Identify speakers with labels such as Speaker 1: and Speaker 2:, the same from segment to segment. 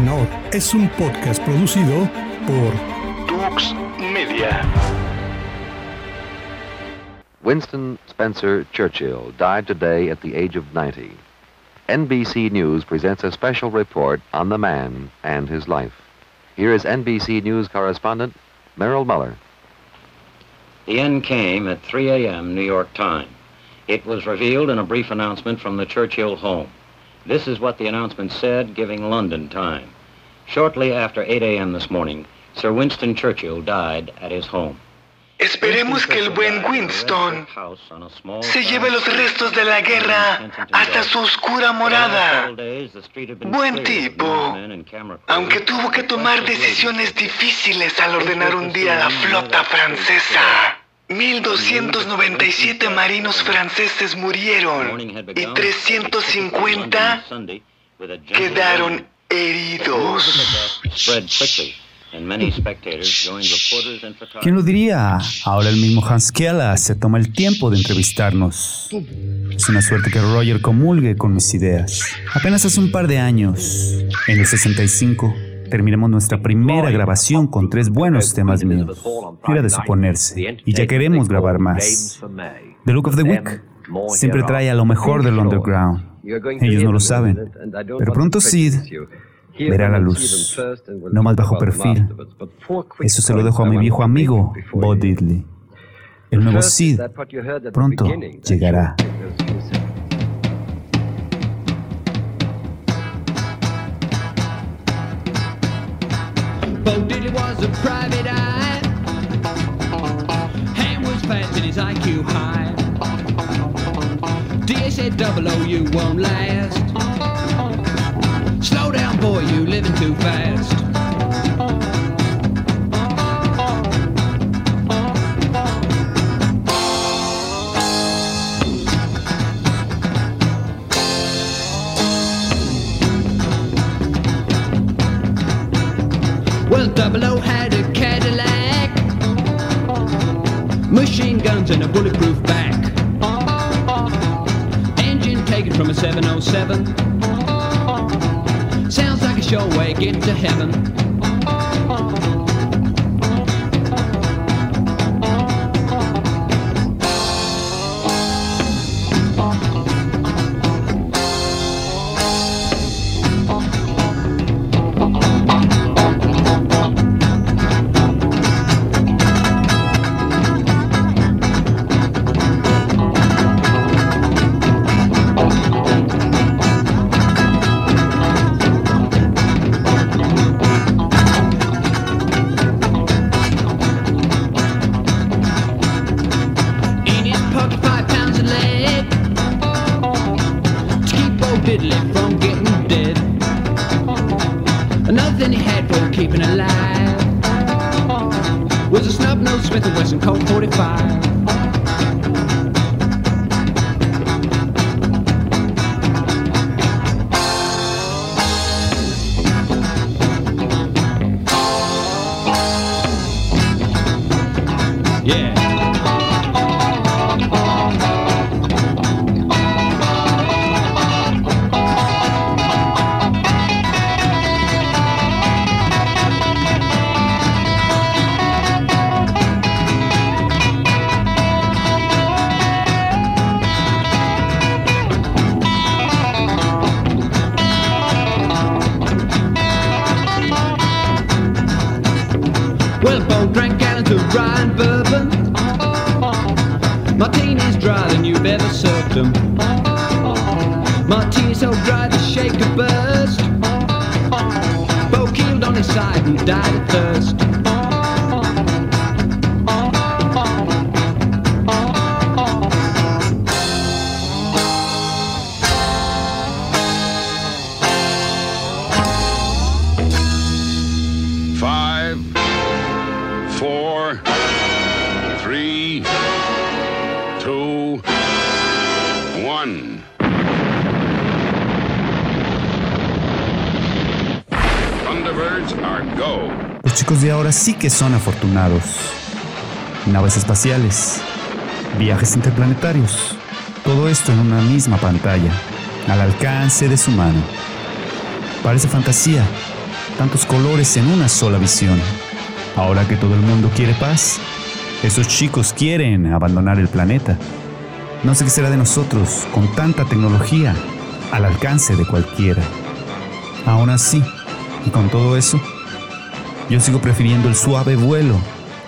Speaker 1: Tenor es un podcast producido por
Speaker 2: Tux Media.
Speaker 3: Winston Spencer Churchill died today at the age of 90. NBC News presents a special report on the man and his life. Here is NBC News correspondent Merrill Muller.
Speaker 4: The end came at 3 a.m. New York time. It was revealed in a brief announcement from the Churchill home. This is what the announcement said, giving London time. Shortly after 8 a.m. this morning, Sir Winston Churchill died at his home.
Speaker 5: Esperemos que el buen Winston se lleve los restos de la guerra hasta su oscura morada. Buen tipo, aunque tuvo que tomar decisiones difíciles al ordenar un día la flota francesa. 1.297 marinos franceses murieron y 350 quedaron heridos.
Speaker 6: ¿Quién lo diría? Ahora el mismo Hans Keller se toma el tiempo de entrevistarnos. Es una suerte que Roger comulgue con mis ideas. Apenas hace un par de años, en el 65, terminamos nuestra primera grabación con tres buenos temas míos. Era de suponerse, y ya queremos grabar más. The Look of the Week siempre trae a lo mejor del underground. Ellos no lo saben, pero pronto Sid verá la luz, no más bajo perfil. Eso se lo dejo a mi viejo amigo, Bo Diddley. El nuevo Sid pronto llegará.
Speaker 7: Bo Diddley was a private eye. Ham was fast and his IQ high. DA said double O you won't last. Too fast. Well, double O had a Cadillac, machine guns and a bulletproof back. Engine taken from a 707 your way, get to heaven. Yeah. dry, then you better serve them. Martini's so dry to shake a burst. Bo keeled on his side and died of thirst.
Speaker 6: Sí que son afortunados. Naves espaciales, viajes interplanetarios, todo esto en una misma pantalla, al alcance de su mano. Parece fantasía, tantos colores en una sola visión. Ahora que todo el mundo quiere paz, esos chicos quieren abandonar el planeta. No sé qué será de nosotros con tanta tecnología al alcance de cualquiera. Aún así, y con todo eso, yo sigo prefiriendo el suave vuelo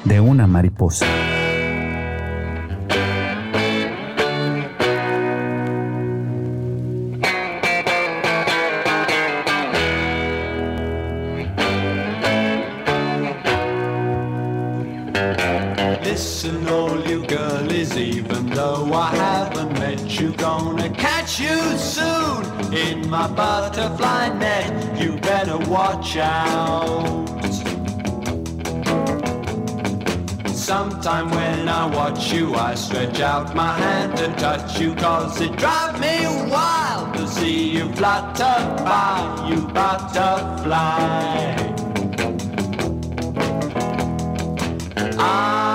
Speaker 6: de una mariposa.
Speaker 8: Listen, all you girlies, even though I haven't met you, gonna catch you soon in my butterfly net. You better watch out. Sometime when I watch you, I stretch out my hand to touch you, cause it drives me wild to see you flutter by, you butterfly. I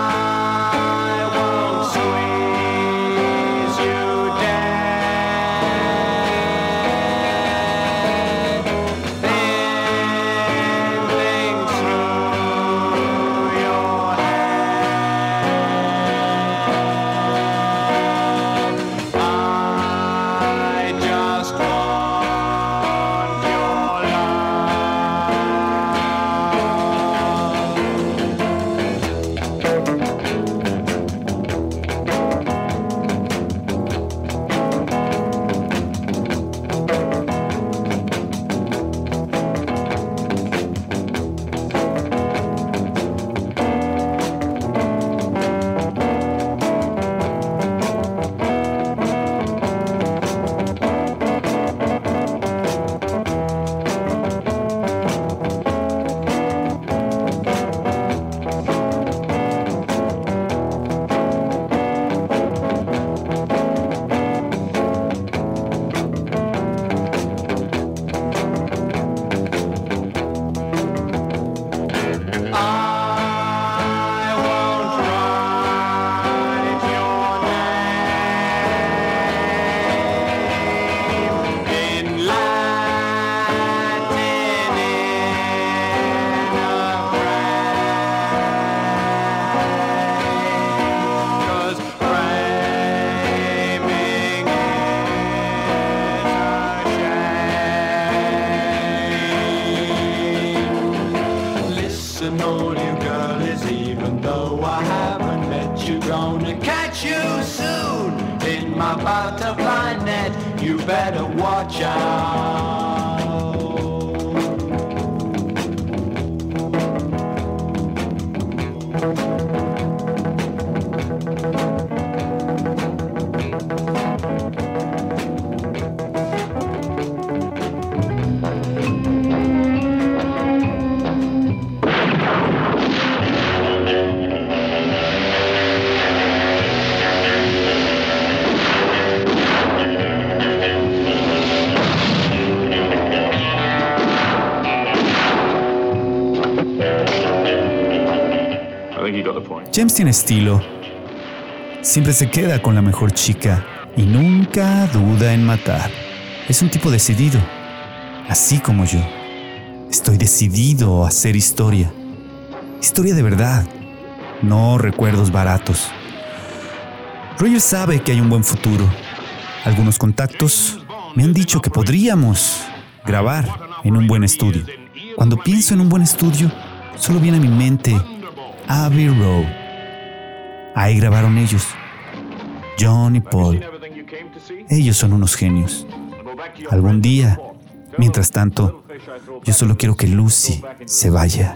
Speaker 6: James tiene estilo. Siempre se queda con la mejor chica y nunca duda en matar. Es un tipo decidido, así como yo. Estoy decidido a hacer historia. Historia de verdad, no recuerdos baratos. Roger sabe que hay un buen futuro. Algunos contactos me han dicho que podríamos grabar en un buen estudio. Cuando pienso en un buen estudio, solo viene a mi mente Abbey Road. Ahí grabaron ellos. John y Paul. Ellos son unos genios. Algún día, mientras tanto, yo solo quiero que Lucy se vaya.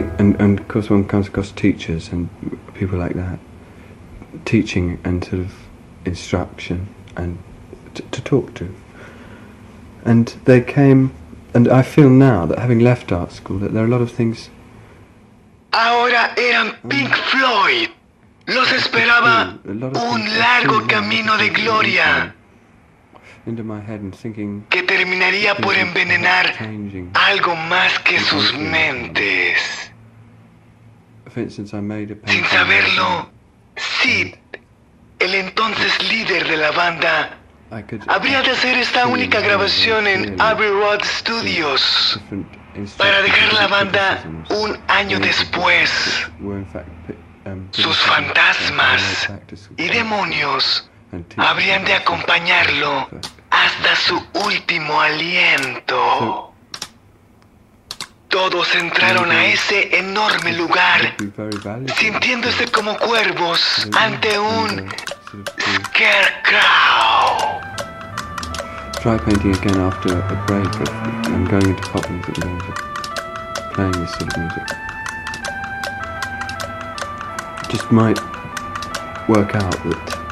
Speaker 9: Think, and, and of course, one comes across teachers and people like that, teaching and sort of instruction and t- to talk to. And they came, and I feel now that having left art school, that there are a lot of things
Speaker 5: Ahora eran mm. Pink Floyd. Los esperaba
Speaker 9: a lot of
Speaker 5: un largo camino de gloria.
Speaker 9: Into my head and thinking
Speaker 5: que terminaría por envenenar algo más que sus mentes. Sin saberlo, Sid, el entonces líder de la banda, habría de hacer esta única grabación en Abbey Road Studios para dejar la banda un año después. Sus fantasmas y demonios habrían de acompañarlo hasta su último aliento. Todos entraron a ese enorme lugar sintiéndose como cuervos ante un scarecrow.
Speaker 9: Try painting again after a break um, going into pop music to playing this sort of music. Just might work out that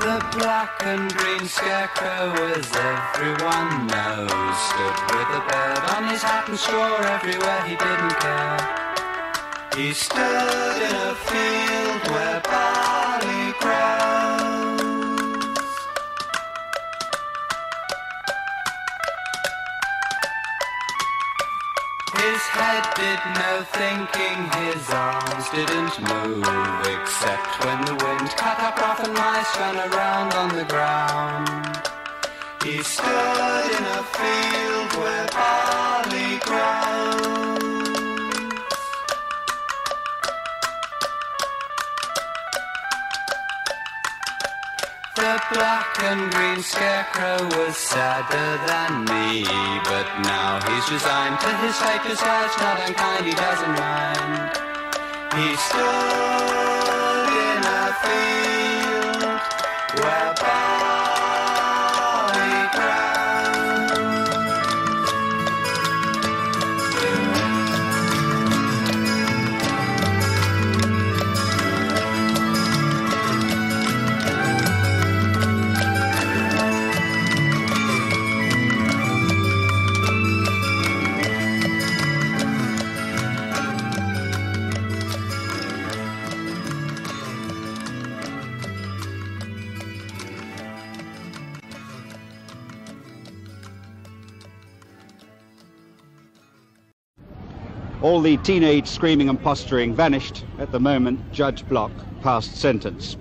Speaker 10: The black and green scarecrow, as everyone knows, stood with a bird on his hat and straw everywhere he didn't care. He stood in a field where barley grows. Head did no thinking, his arms didn't move, except when the wind cut up rough and mice ran around on the ground. He stood in a field where barley grows. The black and green scarecrow was sadder than me, but now he's resigned to his fate. Besides, not unkind, he doesn't mind. He stood in a field
Speaker 8: All the teenage screaming and posturing vanished at the moment Judge Block passed sentence.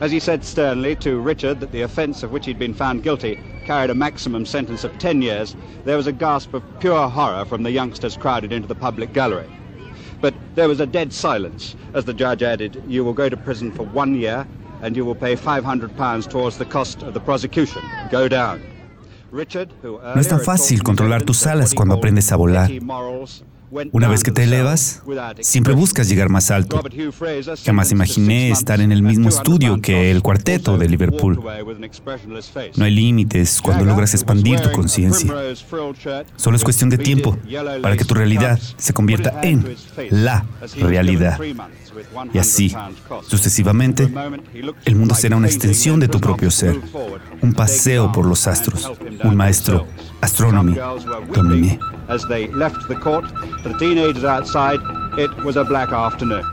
Speaker 8: As he said sternly to Richard that the offence of which he'd been found guilty carried a maximum sentence of 10 years, there was a gasp of pure horror from the youngsters crowded into the public gallery. But there was a dead silence as the judge added, You will go to prison for one year and you will pay 500 pounds towards the cost of the prosecution. Go down. Richard, who
Speaker 11: no es tan fácil controlar tus alas cuando aprendes a volar. Una vez que te elevas, siempre buscas llegar más alto. Jamás imaginé estar en el mismo estudio que el cuarteto de Liverpool. No hay límites cuando logras expandir tu conciencia. Solo es cuestión de tiempo para que tu realidad se convierta en la realidad. Y así, sucesivamente, el mundo será una extensión de tu propio ser, un paseo por los astros, un maestro, astronomy, domine.
Speaker 8: As they left the court, the teenagers outside, it was a black afternoon.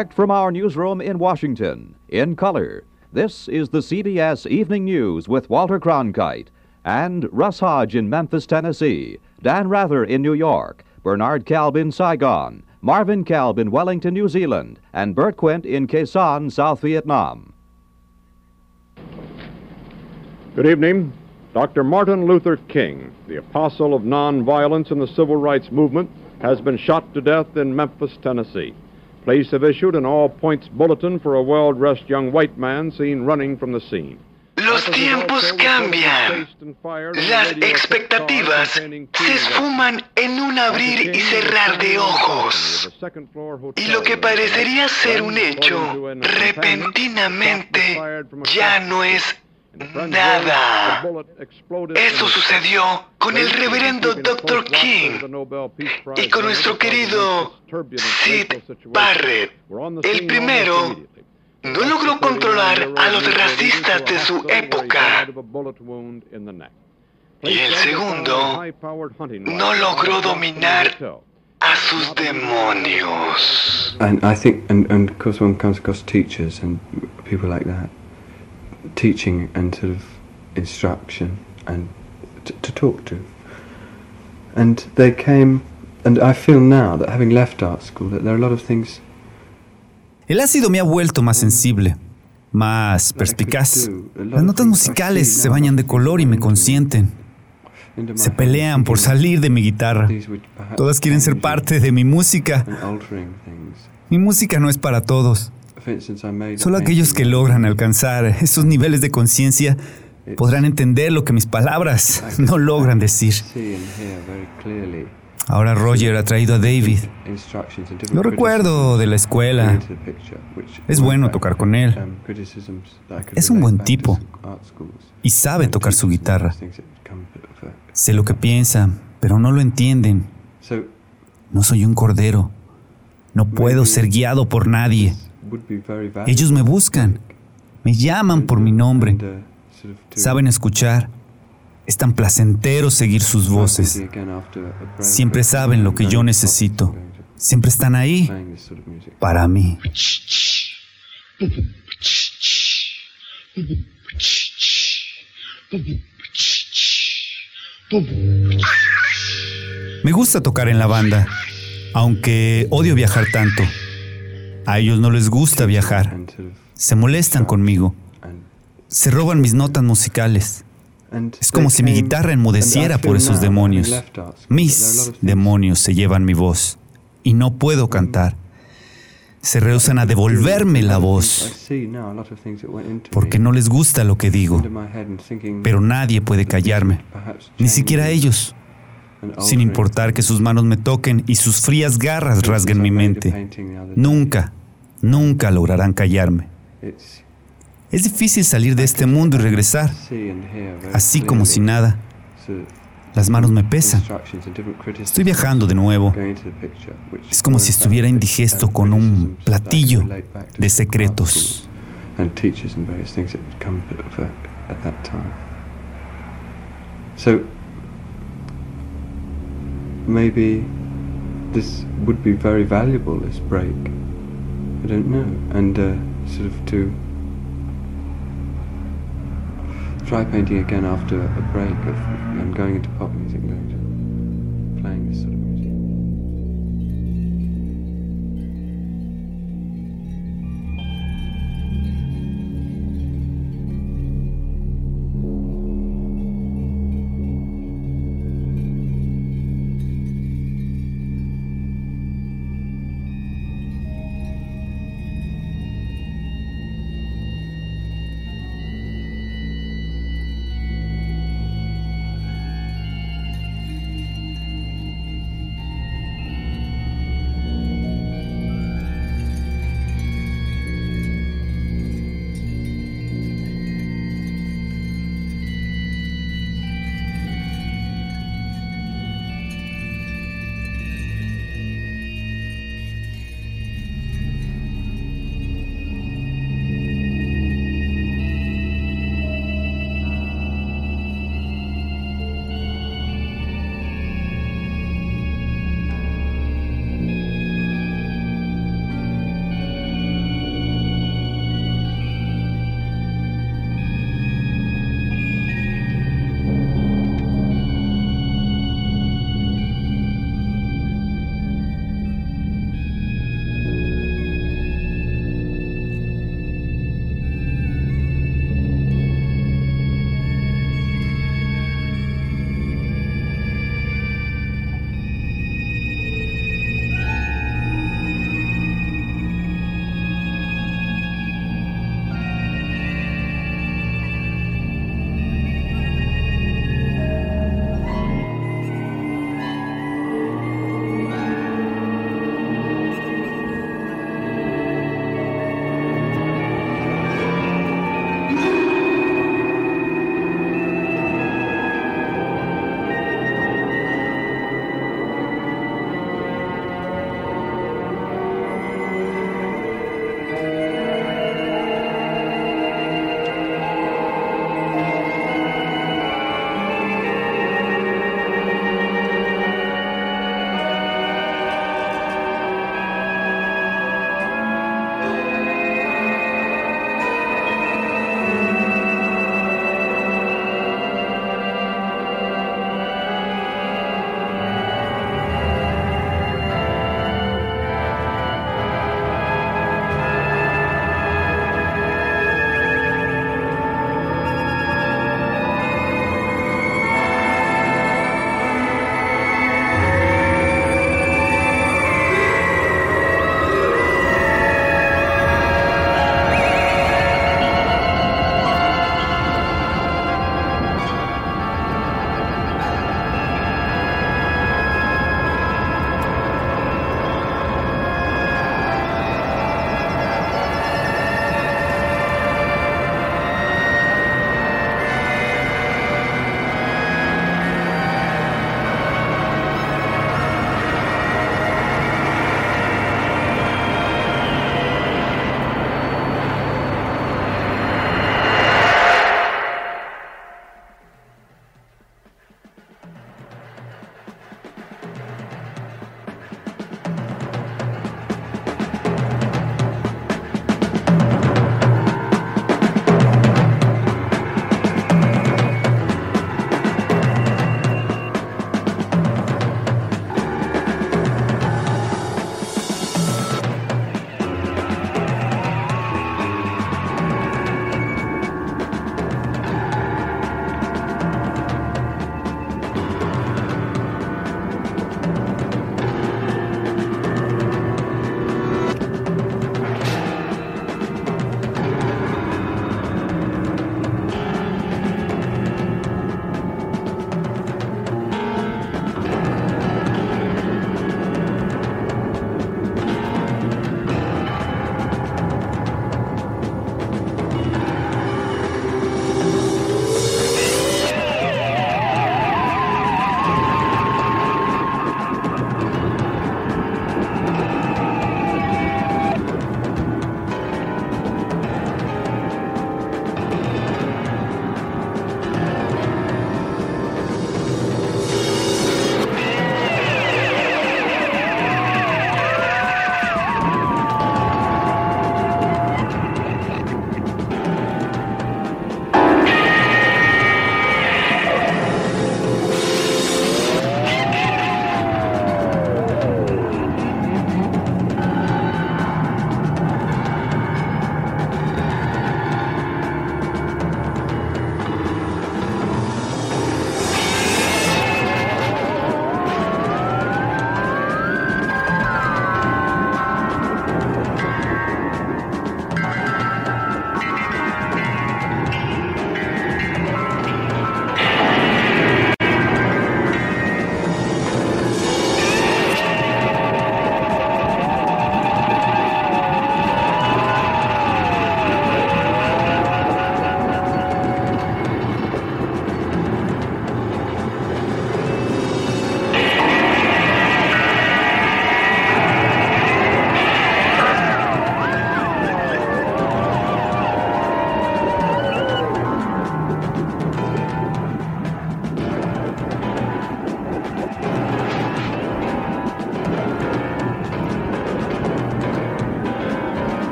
Speaker 12: Direct from our newsroom in Washington, in color, this is the CBS Evening News with Walter Cronkite and Russ Hodge in Memphis, Tennessee, Dan Rather in New York, Bernard Kalb in Saigon, Marvin Kalb in Wellington, New Zealand, and Bert Quint in Sanh, South Vietnam.
Speaker 13: Good evening. Dr. Martin Luther King, the apostle of nonviolence in the civil rights movement, has been shot to death in Memphis, Tennessee. Police have issued an all points bulletin for a well dressed young white man seen running from the scene.
Speaker 5: Los tiempos cambian. Las expectativas se esfuman en un abrir y cerrar de ojos. Y lo que parecería ser un hecho, repentinamente ya no es nada. Eso sucedió con el reverendo Dr. King y con nuestro querido Sid Barrett. El primero no logró controlar a los racistas de su época. Y el segundo no logró dominar a sus demonios.
Speaker 9: And I think, and, and of course, one comes across teachers and people like that, teaching and sort of instruction and t- to talk to. And they came, and I feel now that having left art school, that there are a lot of things
Speaker 6: El ácido me ha vuelto más sensible, más perspicaz. Las notas musicales se bañan de color y me consienten. Se pelean por salir de mi guitarra. Todas quieren ser parte de mi música. Mi música no es para todos. Solo aquellos que logran alcanzar esos niveles de conciencia podrán entender lo que mis palabras no logran decir. Ahora Roger ha traído a David. Lo recuerdo de la escuela. Es bueno tocar con él. Es un buen tipo. Y sabe tocar su guitarra. Sé lo que piensa, pero no lo entienden. No soy un cordero. No puedo ser guiado por nadie. Ellos me buscan. Me llaman por mi nombre. Saben escuchar. Es tan placentero seguir sus voces. Siempre saben lo que yo necesito. Siempre están ahí para mí. Me gusta tocar en la banda, aunque odio viajar tanto. A ellos no les gusta viajar. Se molestan conmigo. Se roban mis notas musicales. Es como si mi guitarra enmudeciera por esos demonios. Mis demonios se llevan mi voz y no puedo cantar. Se rehusan a devolverme la voz porque no les gusta lo que digo. Pero nadie puede callarme, ni siquiera ellos, sin importar que sus manos me toquen y sus frías garras rasguen mi mente. Nunca, nunca lograrán callarme. Es difícil salir de este mundo y regresar, así como si nada. Las manos me pesan. Estoy viajando de nuevo. Es como si estuviera indigesto con un platillo de secretos.
Speaker 9: Maybe this would be very valuable, this break. I don't know. And uh, sort of to try painting again after a break of and going into pop music, going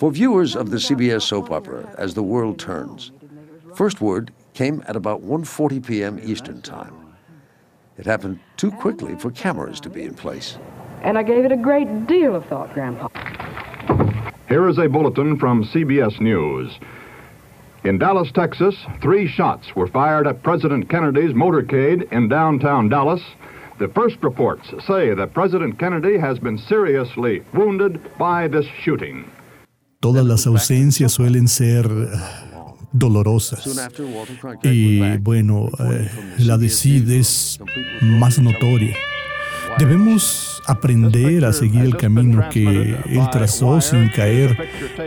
Speaker 14: For viewers of the CBS soap opera As the World Turns, first word came at about 1:40 p.m. Eastern Time. It happened too quickly for cameras to be in place.
Speaker 15: And I gave it a great deal of thought, Grandpa.
Speaker 13: Here is a bulletin from CBS News. In Dallas, Texas, three shots were fired at President Kennedy's motorcade in downtown Dallas. The first reports say that President Kennedy has been seriously wounded by this shooting.
Speaker 1: Todas las ausencias suelen ser dolorosas. Y bueno, eh, la de Sid es más notoria. Debemos aprender a seguir el camino que él trazó sin caer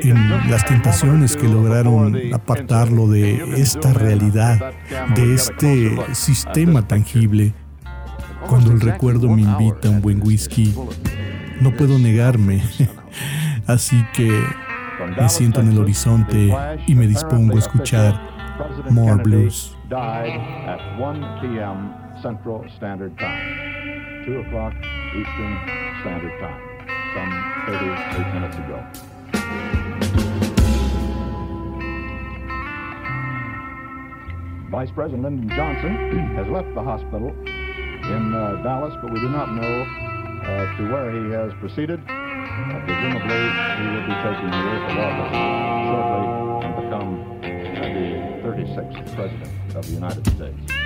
Speaker 1: en las tentaciones que lograron apartarlo de esta realidad, de este sistema tangible. Cuando el recuerdo me invita a un buen whisky, no puedo negarme. Así que me siento en el horizonte y me dispongo a escuchar More Blues.
Speaker 13: 2 o'clock Eastern Standard Time, some 38 minutes ago. Vice President Lyndon Johnson has left the hospital in uh, Dallas, but we do not know uh, to where he has proceeded. Uh, presumably, he will be taking the oath of office shortly and become the 36th President of the United States.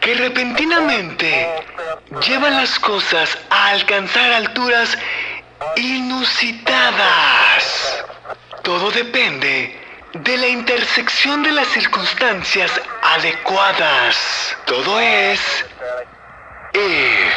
Speaker 5: Que repentinamente llevan las cosas a alcanzar alturas inusitadas. Todo depende de la intersección de las circunstancias adecuadas. Todo es if.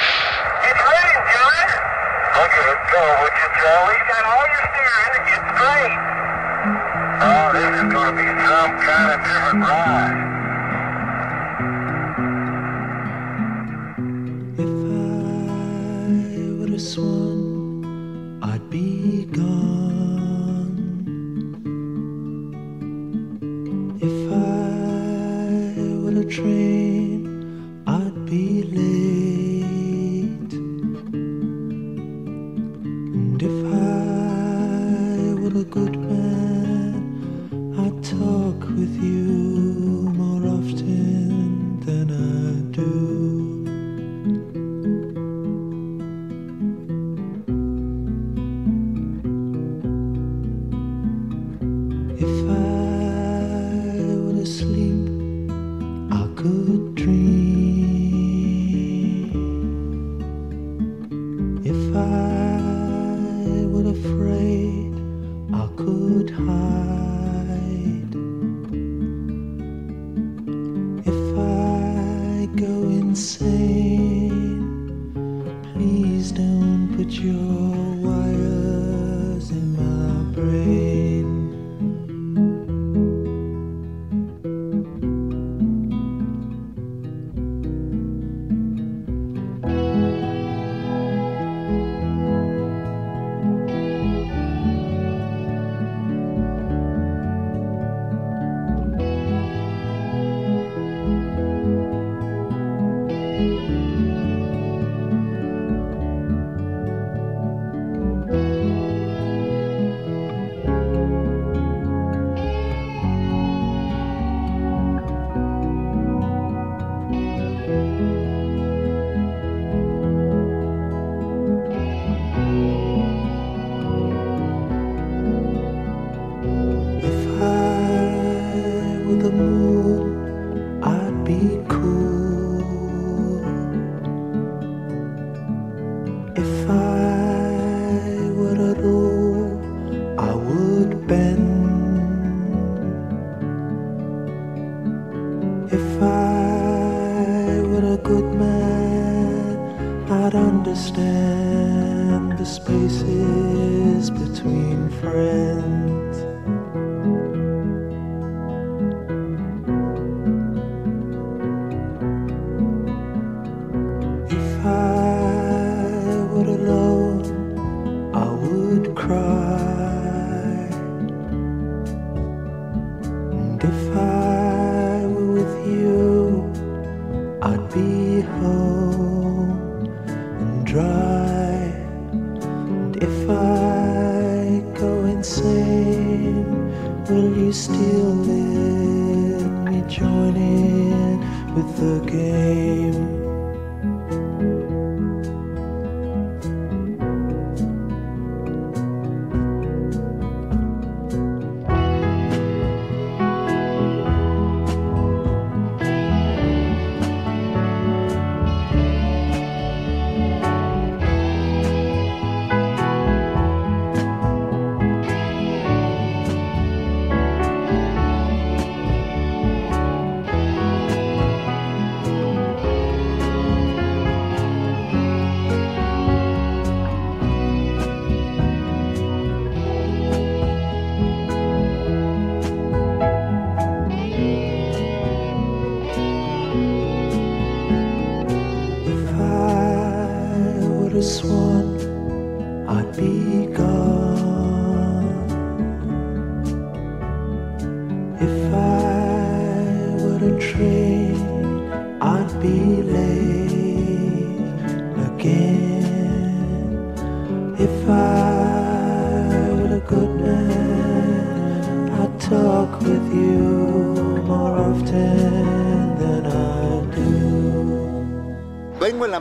Speaker 8: I
Speaker 16: will you still let me join in with the game?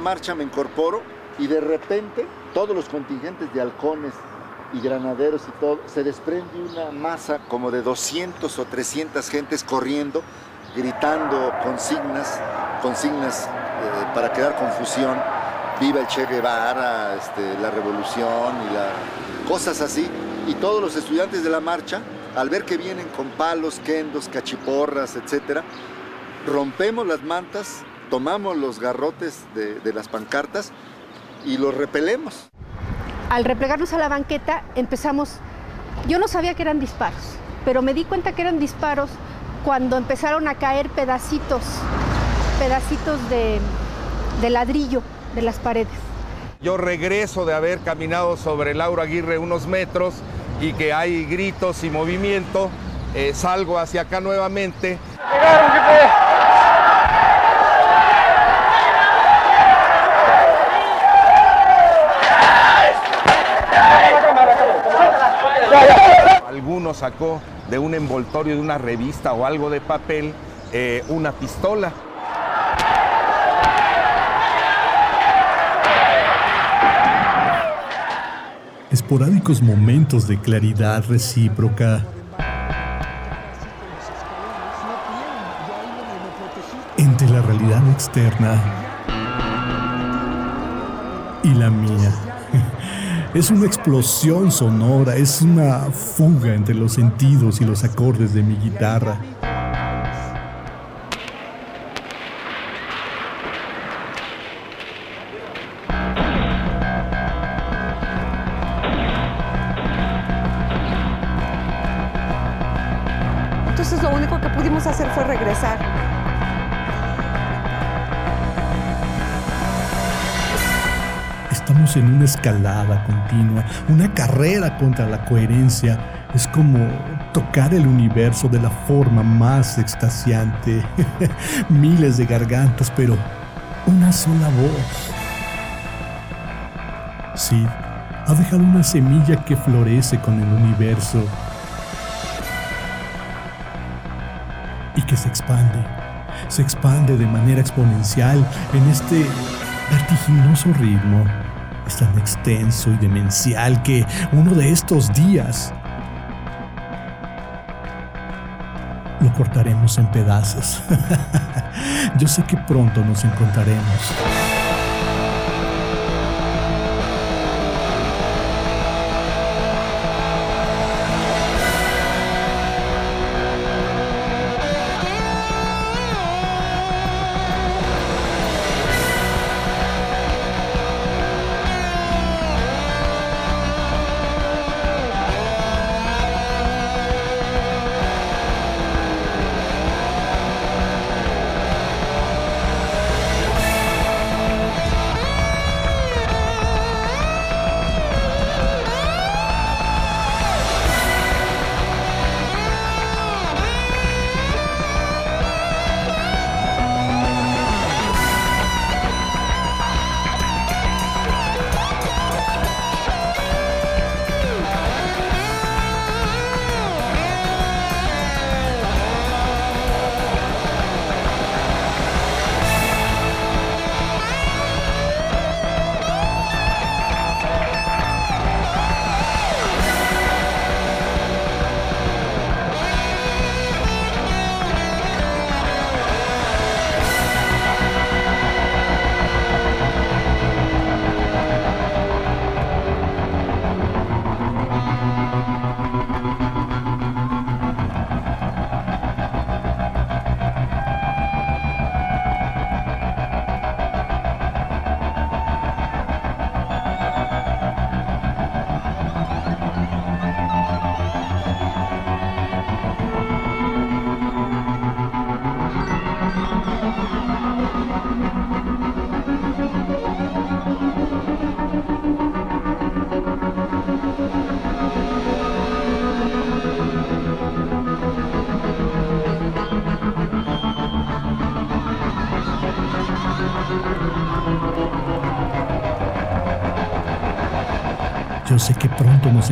Speaker 17: Marcha, me incorporo y de repente todos los contingentes de halcones y granaderos y todo, se desprende una masa como de 200 o 300 gentes corriendo, gritando consignas, consignas eh, para crear confusión, viva el Che Guevara, este, la revolución y la, cosas así. Y todos los estudiantes de la marcha, al ver que vienen con palos, kendos, cachiporras, etcétera, rompemos las mantas, tomamos los garrotes de, de las pancartas y los repelemos.
Speaker 18: Al replegarnos a la banqueta empezamos, yo no sabía que eran disparos, pero me di cuenta que eran disparos cuando empezaron a caer pedacitos, pedacitos de, de ladrillo de las paredes.
Speaker 19: Yo regreso de haber caminado sobre Laura Aguirre unos metros y que hay gritos y movimiento, eh, salgo hacia acá nuevamente. Alguno sacó de un envoltorio de una revista o algo de papel eh, una pistola.
Speaker 1: Esporádicos momentos de claridad recíproca. Entre la realidad externa y la mía. Es una explosión sonora, es una fuga entre los sentidos y los acordes de mi guitarra. En una escalada continua, una carrera contra la coherencia. Es como tocar el universo de la forma más extasiante. Miles de gargantas, pero una sola voz. Sí, ha dejado una semilla que florece con el universo y que se expande. Se expande de manera exponencial en este vertiginoso ritmo. Es tan extenso y demencial que uno de estos días lo cortaremos en pedazos. Yo sé que pronto nos encontraremos.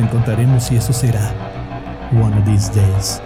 Speaker 1: Encontraremos y eso será one of these days.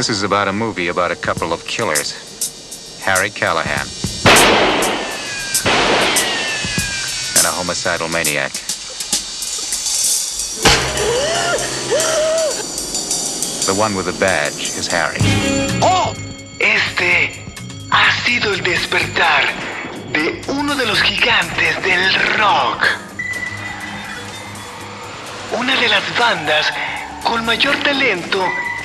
Speaker 20: This is about a movie about a couple of killers. Harry Callahan. And a homicidal maniac. The one with the badge is Harry.
Speaker 5: ¡Oh! Este ha sido el despertar de uno de los gigantes del rock. Una de las bandas con mayor talento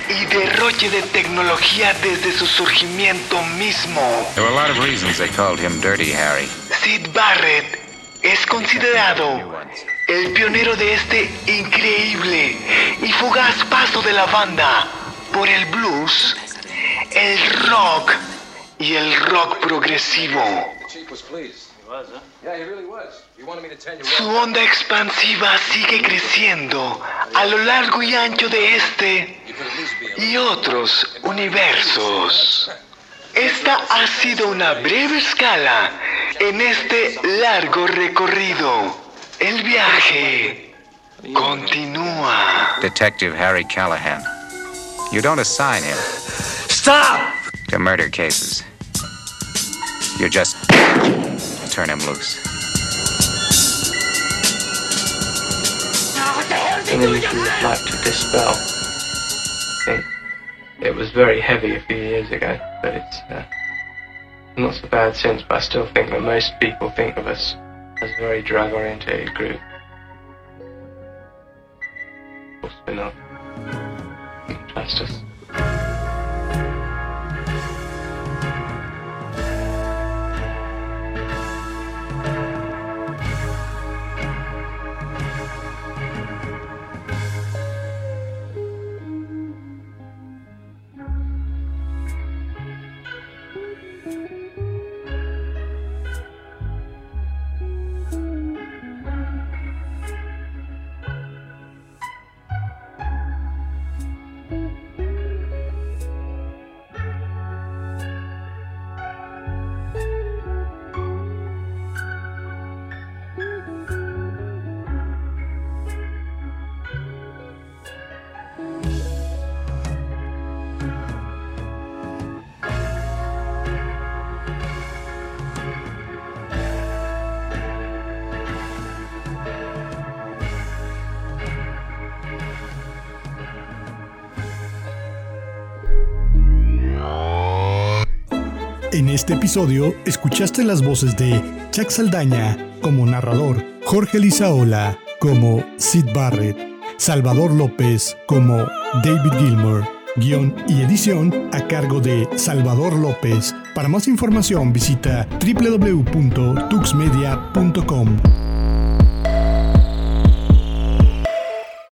Speaker 5: y derroche de tecnología desde su surgimiento mismo.
Speaker 20: There were a lot of reasons they called him Dirty Harry.
Speaker 5: Sid Barrett es considerado el pionero de este increíble y fugaz paso de la banda por el blues, el rock y el rock progresivo. Su onda expansiva sigue creciendo a lo largo y ancho de este y otros universos. Esta ha sido una breve escala en este largo recorrido. El viaje continúa.
Speaker 20: Detective Harry Callahan. You don't assign him.
Speaker 5: Stop!
Speaker 20: To murder cases. You just turn him loose.
Speaker 21: An image we would like to dispel. It, it was very heavy a few years ago, but it's uh, not so bad since, but I still think that most people think of us as a very drug-oriented group. Of course, we're not.
Speaker 1: Este episodio escuchaste las voces de Chuck Saldaña como narrador, Jorge Lizaola como Sid Barrett, Salvador López como David Gilmore, guion y edición a cargo de Salvador López. Para más información visita www.tuxmedia.com.